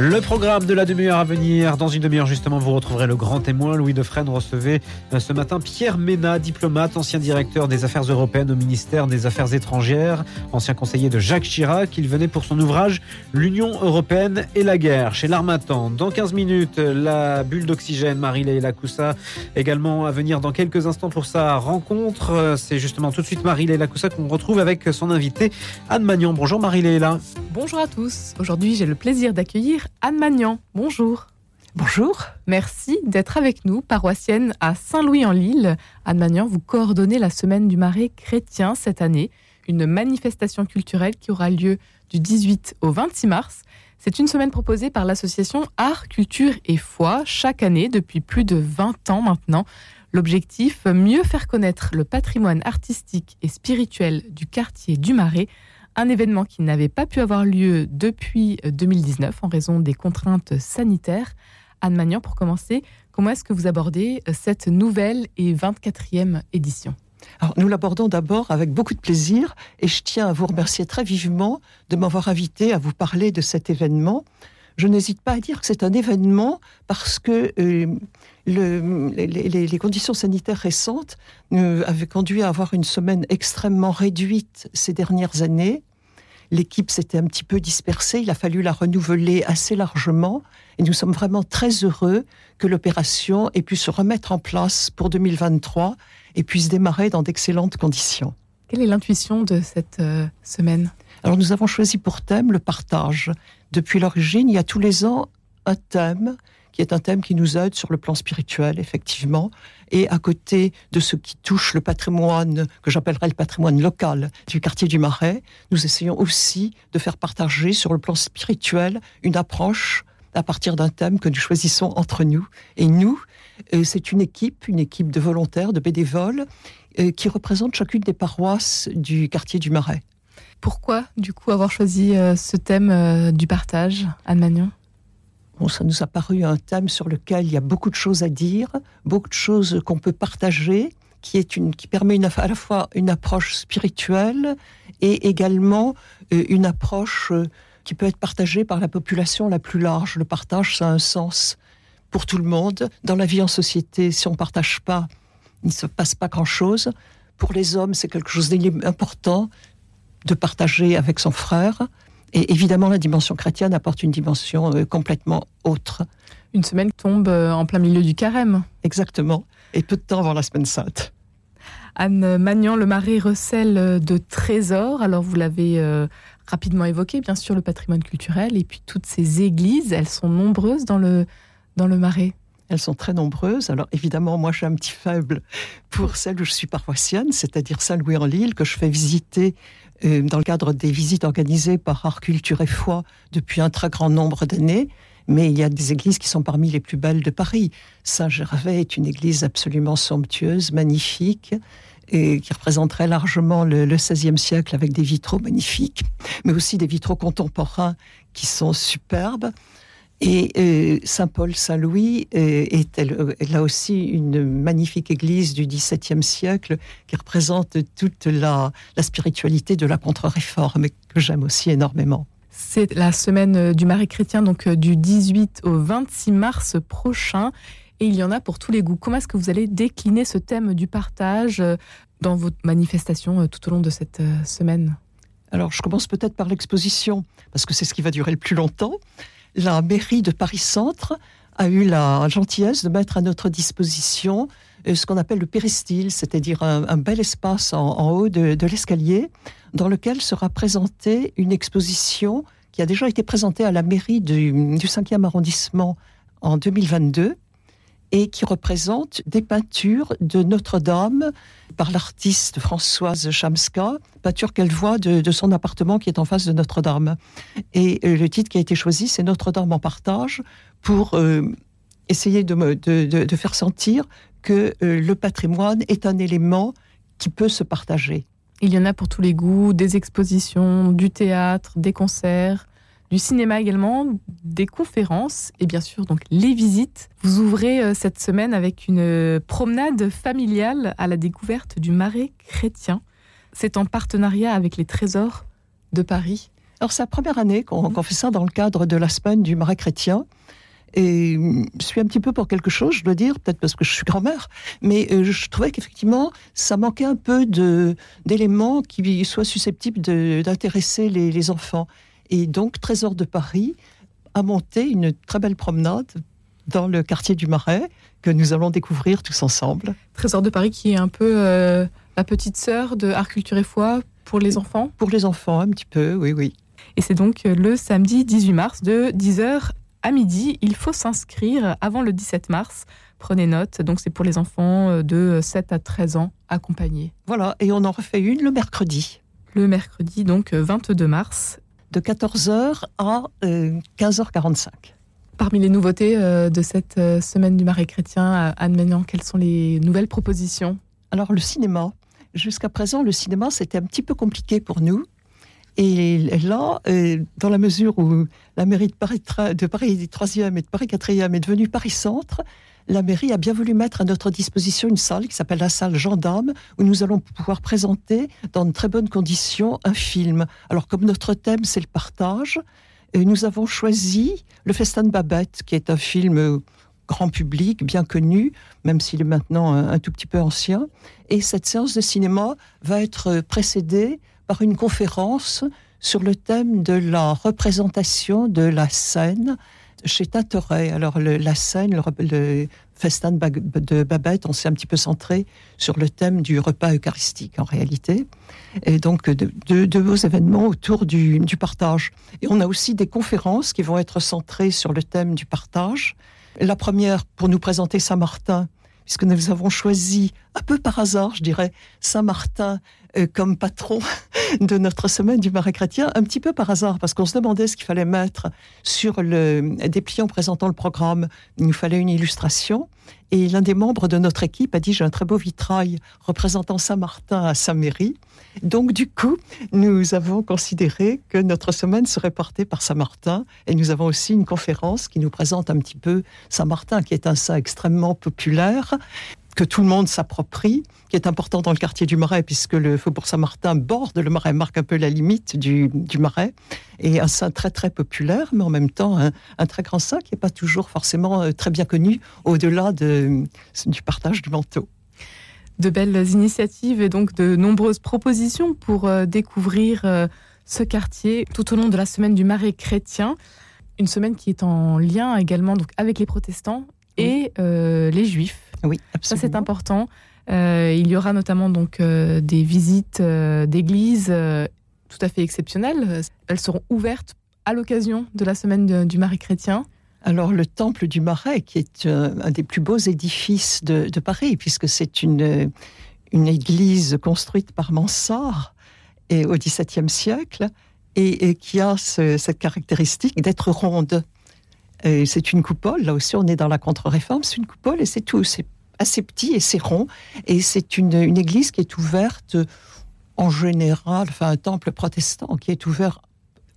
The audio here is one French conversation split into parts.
Le programme de la demi-heure à venir, dans une demi-heure justement, vous retrouverez le grand témoin Louis Defresne recevait euh, ce matin Pierre Ménat, diplomate, ancien directeur des affaires européennes au ministère des Affaires étrangères, ancien conseiller de Jacques Chirac. Il venait pour son ouvrage L'Union européenne et la guerre chez l'Armatan. Dans 15 minutes, la bulle d'oxygène, Marie-Léla Coussa, également à venir dans quelques instants pour sa rencontre. C'est justement tout de suite Marie-Léla Coussa qu'on retrouve avec son invité Anne Magnon. Bonjour Marie-Léla. Bonjour à tous. Aujourd'hui, j'ai le plaisir d'accueillir Anne Magnan. Bonjour. Bonjour. Merci d'être avec nous, paroissienne à Saint-Louis-en-Lille. Anne Magnan, vous coordonnez la Semaine du Marais chrétien cette année, une manifestation culturelle qui aura lieu du 18 au 26 mars. C'est une semaine proposée par l'association Art, Culture et Foi chaque année depuis plus de 20 ans maintenant. L'objectif, mieux faire connaître le patrimoine artistique et spirituel du quartier du Marais un événement qui n'avait pas pu avoir lieu depuis 2019 en raison des contraintes sanitaires. Anne Magnan, pour commencer, comment est-ce que vous abordez cette nouvelle et 24e édition? Nous l'abordons d'abord avec beaucoup de plaisir et je tiens à vous remercier très vivement de m'avoir invité à vous parler de cet événement. Je n'hésite pas à dire que c'est un événement parce que euh, le, les, les, conditions sanitaires récentes euh, avaient conduit à avoir une semaine extrêmement réduite ces dernières années L'équipe s'était un petit peu dispersée, il a fallu la renouveler assez largement et nous sommes vraiment très heureux que l'opération ait pu se remettre en place pour 2023 et puisse démarrer dans d'excellentes conditions. Quelle est l'intuition de cette euh, semaine? Alors nous avons choisi pour thème le partage. Depuis l'origine, il y a tous les ans un thème qui est un thème qui nous aide sur le plan spirituel, effectivement. Et à côté de ce qui touche le patrimoine, que j'appellerais le patrimoine local du quartier du Marais, nous essayons aussi de faire partager sur le plan spirituel une approche à partir d'un thème que nous choisissons entre nous. Et nous, euh, c'est une équipe, une équipe de volontaires, de bénévoles, euh, qui représente chacune des paroisses du quartier du Marais. Pourquoi, du coup, avoir choisi euh, ce thème du partage, Anne Magnon? Ça nous a paru un thème sur lequel il y a beaucoup de choses à dire, beaucoup de choses qu'on peut partager, qui, est une, qui permet à la fois une approche spirituelle et également euh, une approche euh, qui peut être partagée par la population la plus large. Le partage, ça a un sens pour tout le monde. Dans la vie en société, si on ne partage pas, il ne se passe pas grand-chose. Pour les hommes, c'est quelque chose d'important de partager avec son frère. Et évidemment, la dimension chrétienne apporte une dimension euh, complètement autre. Une semaine tombe euh, en plein milieu du carême. Exactement. Et peu de temps avant la semaine sainte. Anne Magnan, le marais recèle de trésors. Alors, vous l'avez euh, rapidement évoqué, bien sûr, le patrimoine culturel. Et puis, toutes ces églises, elles sont nombreuses dans le, dans le marais. Elles sont très nombreuses. Alors évidemment, moi j'ai un petit faible pour celle où je suis paroissienne, c'est-à-dire Saint-Louis-en-Lille, que je fais visiter euh, dans le cadre des visites organisées par Art, Culture et Foi depuis un très grand nombre d'années. Mais il y a des églises qui sont parmi les plus belles de Paris. Saint-Gervais est une église absolument somptueuse, magnifique, et qui représenterait largement le, le XVIe siècle avec des vitraux magnifiques, mais aussi des vitraux contemporains qui sont superbes. Et euh, Saint-Paul-Saint-Louis euh, est, là aussi une magnifique église du XVIIe siècle qui représente toute la, spiritualité de la contre-réforme que j'aime aussi énormément. C'est la semaine du Marais chrétien, donc du 18 au 26 mars prochain. Et il y en a pour tous les goûts. Comment est-ce que vous allez décliner ce thème du partage euh, dans votre manifestation tout au long de cette semaine? Alors, je commence peut-être par l'exposition, parce que c'est ce qui va durer le plus longtemps la mairie de Paris-Centre a eu la gentillesse de mettre à notre disposition euh, ce qu'on appelle le péristyle, c'est-à-dire un, bel espace en, haut de, l'escalier, dans lequel sera présentée une exposition qui a déjà été présentée à la mairie du, du 5e arrondissement en 2022 et qui représente des peintures de Notre-Dame par l'artiste Françoise Chamska, peinture qu'elle voit de, son appartement qui est en face de Notre-Dame. Et euh, le titre qui a été choisi, c'est Notre-Dame en partage, pour euh, essayer de, faire sentir que euh, le patrimoine est un élément qui peut se partager. Il y en a pour tous les goûts, des expositions, du théâtre, des concerts, du cinéma également, des conférences et bien sûr donc les visites. Vous ouvrez euh, cette semaine avec une euh, promenade familiale à la découverte du marais chrétien. C'est en partenariat avec les trésors de Paris. Alors c'est la première année qu'on qu'on fait ça dans le cadre de la semaine du Marais chrétien. Et je suis un petit peu pour quelque chose, je dois dire, peut-être parce que je suis grand-mère, mais euh, je trouvais qu'effectivement, ça manquait un peu d'éléments qui soient susceptibles d'intéresser les, les enfants. Et donc, Trésor de Paris a monté une très belle promenade dans le quartier du Marais que nous allons découvrir tous ensemble. Trésor de Paris qui est un peu euh, la petite sœur de Art, Culture et Foi pour les enfants. Pour les enfants, un petit peu, oui, oui. Et c'est donc euh, le samedi 18 mars de 10h à midi. Il faut s'inscrire avant le 17 mars. Prenez note. Donc c'est pour les enfants euh, de 7 à 13 ans accompagnés. Voilà, et on en refait une le mercredi, Le mercredi, donc euh, 22 mars. De 14h à euh, 15h45. Parmi les nouveautés euh, de cette euh, semaine du Marais chrétien, Anne Maignan, quelles sont les nouvelles propositions? Alors le cinéma, jusqu'à présent le cinéma c'était un petit peu compliqué pour nous. Et là, euh, dans la mesure où la mairie de Paris, de Paris 3e et de Paris 4e est devenue Paris Centre, la mairie a bien voulu mettre à notre disposition une salle qui s'appelle la salle Gendarme, où nous allons pouvoir présenter dans de très bonnes conditions un film. Alors comme notre thème c'est le partage, euh, nous avons choisi Le Festin de Babette, qui est un film euh, grand public, bien connu, même s'il est maintenant un, un tout petit peu ancien. Et cette séance de cinéma va être précédée par une conférence sur le thème de la représentation de la scène chez Tintoret. Alors la scène, le, festin de, Babette, on s'est un petit peu centré sur le thème du repas eucharistique en réalité. Et donc de, de- beaux événements autour du, du partage. Et on a aussi des conférences qui vont être centrées sur le thème du partage. La première pour nous présenter Saint-Martin, puisque nous avons choisi, un peu par hasard, je dirais, Saint-Martin euh, comme patron de notre semaine du Marais chrétien, un petit peu par hasard, parce qu'on se demandait ce qu'il fallait mettre sur le dépliant présentant le programme. Il nous fallait une illustration. Et l'un des membres de notre équipe a dit J'ai un très beau vitrail représentant Saint-Martin à Saint-Méry. Donc, du coup, nous avons considéré que notre semaine serait portée par Saint-Martin. Et nous avons aussi une conférence qui nous présente un petit peu Saint-Martin, qui est un saint extrêmement populaire, que tout le monde s'approprie, qui est important dans le quartier du Marais, puisque le Faubourg Saint-Martin borde le Marais, marque un peu la limite du, du Marais. Et un saint très, très populaire, mais en même temps un, un très grand saint qui n'est pas toujours forcément euh, très bien connu au-delà de- du partage du manteau. de belles initiatives et donc de nombreuses propositions pour euh, découvrir euh, ce quartier tout au long de la semaine du Marais chrétien. Une semaine qui est en lien également donc, avec les protestants et euh, les juifs. Oui, Ça, absolument. c'est important. Euh, il y aura notamment donc euh, des visites euh, d'églises tout à fait exceptionnelles. Elles seront ouvertes à l'occasion de la semaine de- du Marais chrétien. Alors le temple du Marais, qui est un des plus beaux édifices de, de Paris, puisque c'est une, une église construite par Mansart et au XVIIe siècle, et, et qui a ce- cette caractéristique d'être ronde. C'est une coupole, là aussi on est dans la contre-réforme, c'est une coupole et c'est tout, c'est assez petit et c'est rond, et c'est une, église qui est ouverte en général, enfin un temple protestant qui est ouvert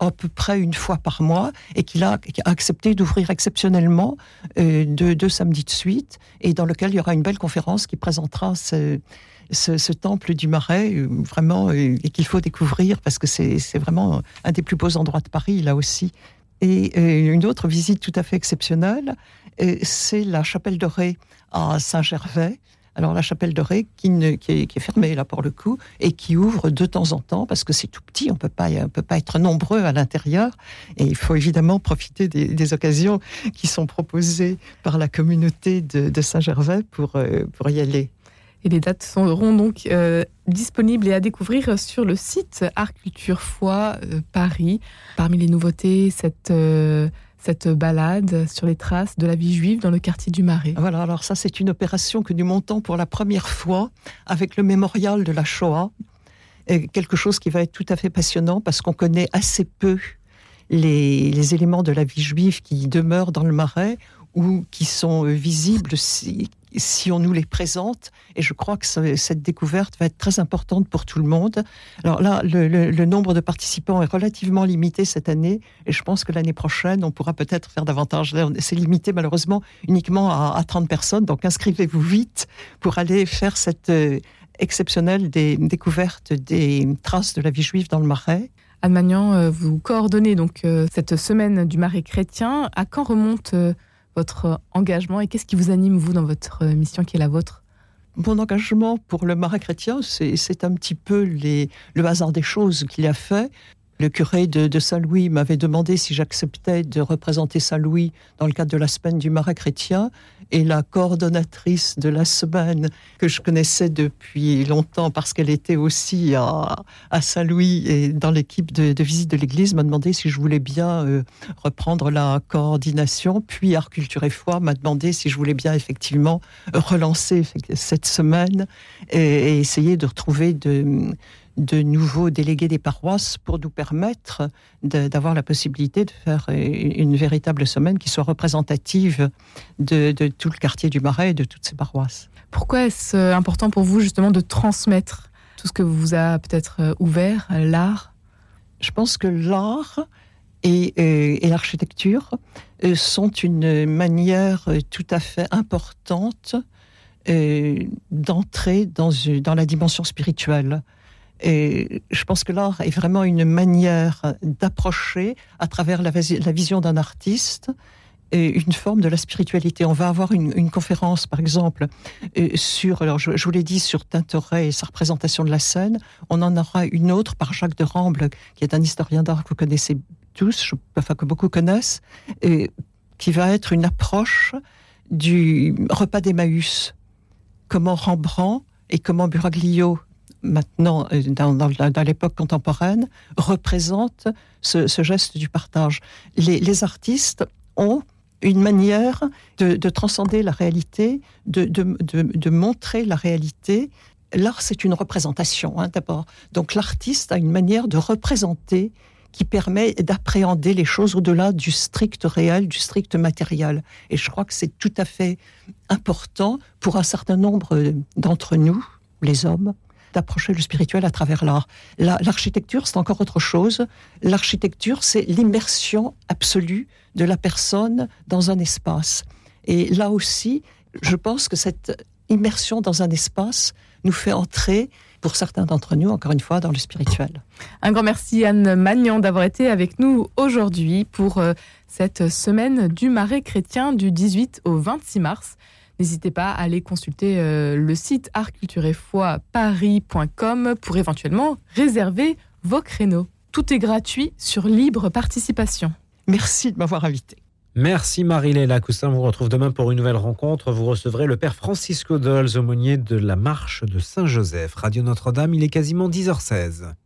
à peu près une fois par mois et qui a accepté d'ouvrir exceptionnellement euh, deux, samedis de suite et dans lequel il y aura une belle conférence qui présentera ce, temple du Marais, euh, vraiment, euh, et qu'il faut découvrir parce que c'est vraiment un des plus beaux endroits de Paris, là aussi. Et euh, une autre visite tout à fait exceptionnelle, euh, c'est la chapelle dorée à Saint-Gervais. Alors la chapelle dorée qui, ne- qui, est, fermée là pour le coup et qui ouvre de temps en temps parce que c'est tout petit, on peut pas, on peut pas être nombreux à l'intérieur et il faut évidemment profiter des, des occasions qui sont proposées par la communauté de, de Saint-Gervais pour, euh, pour y aller. Et les dates seront donc euh, disponibles et à découvrir sur le site Art Culture Foi euh, Paris. Parmi les nouveautés, cette, euh, cette balade sur les traces de la vie juive dans le quartier du Marais. Voilà, alors ça c'est une opération que nous montons pour la première fois avec le mémorial de la Shoah. Quelque chose qui va être tout à fait passionnant parce qu'on connaît assez peu les, les éléments de la vie juive qui demeurent dans le Marais ou qui sont visibles si, on nous les présente. Et je crois que ce- cette découverte va être très importante pour tout le monde. Alors là, le, nombre de participants est relativement limité cette année. Et je pense que l'année prochaine, on pourra peut-être faire davantage. C'est limité malheureusement uniquement à, à 30 personnes. Donc inscrivez-vous vite pour aller faire cette euh, exceptionnelle découverte des traces de la vie juive dans le Marais. Anne Magnan, euh, vous coordonnez donc euh, cette semaine du Marais chrétien. À quand remonte votre engagement et qu'est-ce qui vous anime, vous, dans votre mission qui est la vôtre? Mon engagement pour le Marais chrétien, c'est un petit peu le hasard des choses qu'il a fait. Le curé de, Saint-Louis m'avait demandé si j'acceptais de représenter Saint-Louis dans le cadre de la semaine du Marais chrétien. Et la coordonnatrice de la semaine, que je connaissais depuis longtemps parce qu'elle était aussi à, Saint-Louis et dans l'équipe de, visite de l'église, m'a demandé si je voulais bien euh, reprendre la coordination. Puis Art Culture et Foi m'a demandé si je voulais bien effectivement relancer cette semaine et essayer de retrouver de de nouveaux délégués des paroisses pour nous permettre d'avoir la possibilité de faire une véritable semaine qui soit représentative de, tout le quartier du Marais et de toutes ces paroisses. Pourquoi est-ce euh, important pour vous justement de transmettre tout ce que vous a peut-être euh, ouvert, euh, l'art? Je pense que l'art et, l'architecture sont une manière tout à fait importante d'entrer dans, dans la dimension spirituelle. Et je pense que l'art est vraiment une manière d'approcher, à travers la, vision d'un artiste, une forme de la spiritualité. On va avoir une, conférence, par exemple, euh, sur, alors je, vous l'ai dit, sur Tintoret et sa représentation de la scène. On en aura une autre par Jacques de Ramble, qui est un historien d'art que vous connaissez tous, enfin que beaucoup connaissent, et qui va être une approche du repas d'Emmaüs. Comment Rembrandt et comment Buraglio maintenant, euh, dans, l'époque contemporaine, représente ce, geste du partage. Les, artistes ont une manière de, transcender la réalité, de, montrer la réalité. L'art, c'est une représentation, hein, d'abord. Donc l'artiste a une manière de représenter qui permet d'appréhender les choses au-delà du strict réel, du strict matériel. Et je crois que c'est tout à fait important pour un certain nombre d'entre nous, les hommes, d'approcher le spirituel à travers l'art. L'architecture, c'est encore autre chose. L'architecture, c'est l'immersion absolue de la personne dans un espace. Et là aussi, je pense que cette immersion dans un espace nous fait entrer, pour certains d'entre nous, encore une fois, dans le spirituel. Un grand merci Anne Magnan d'avoir été avec nous aujourd'hui pour euh, cette semaine du Marais chrétien du 18 au 26 mars. N'hésitez pas à aller consulter euh, le site artcultureetfoi.paris.com pour éventuellement réserver vos créneaux. Tout est gratuit sur libre participation. Merci de m'avoir invité. Merci Marie-Léla Coussin. Vous retrouve demain pour une nouvelle rencontre. Vous recevrez le père Francisco Dolz, aumônier de la marche de Saint-Joseph. Radio Notre-Dame, il est quasiment 10h16.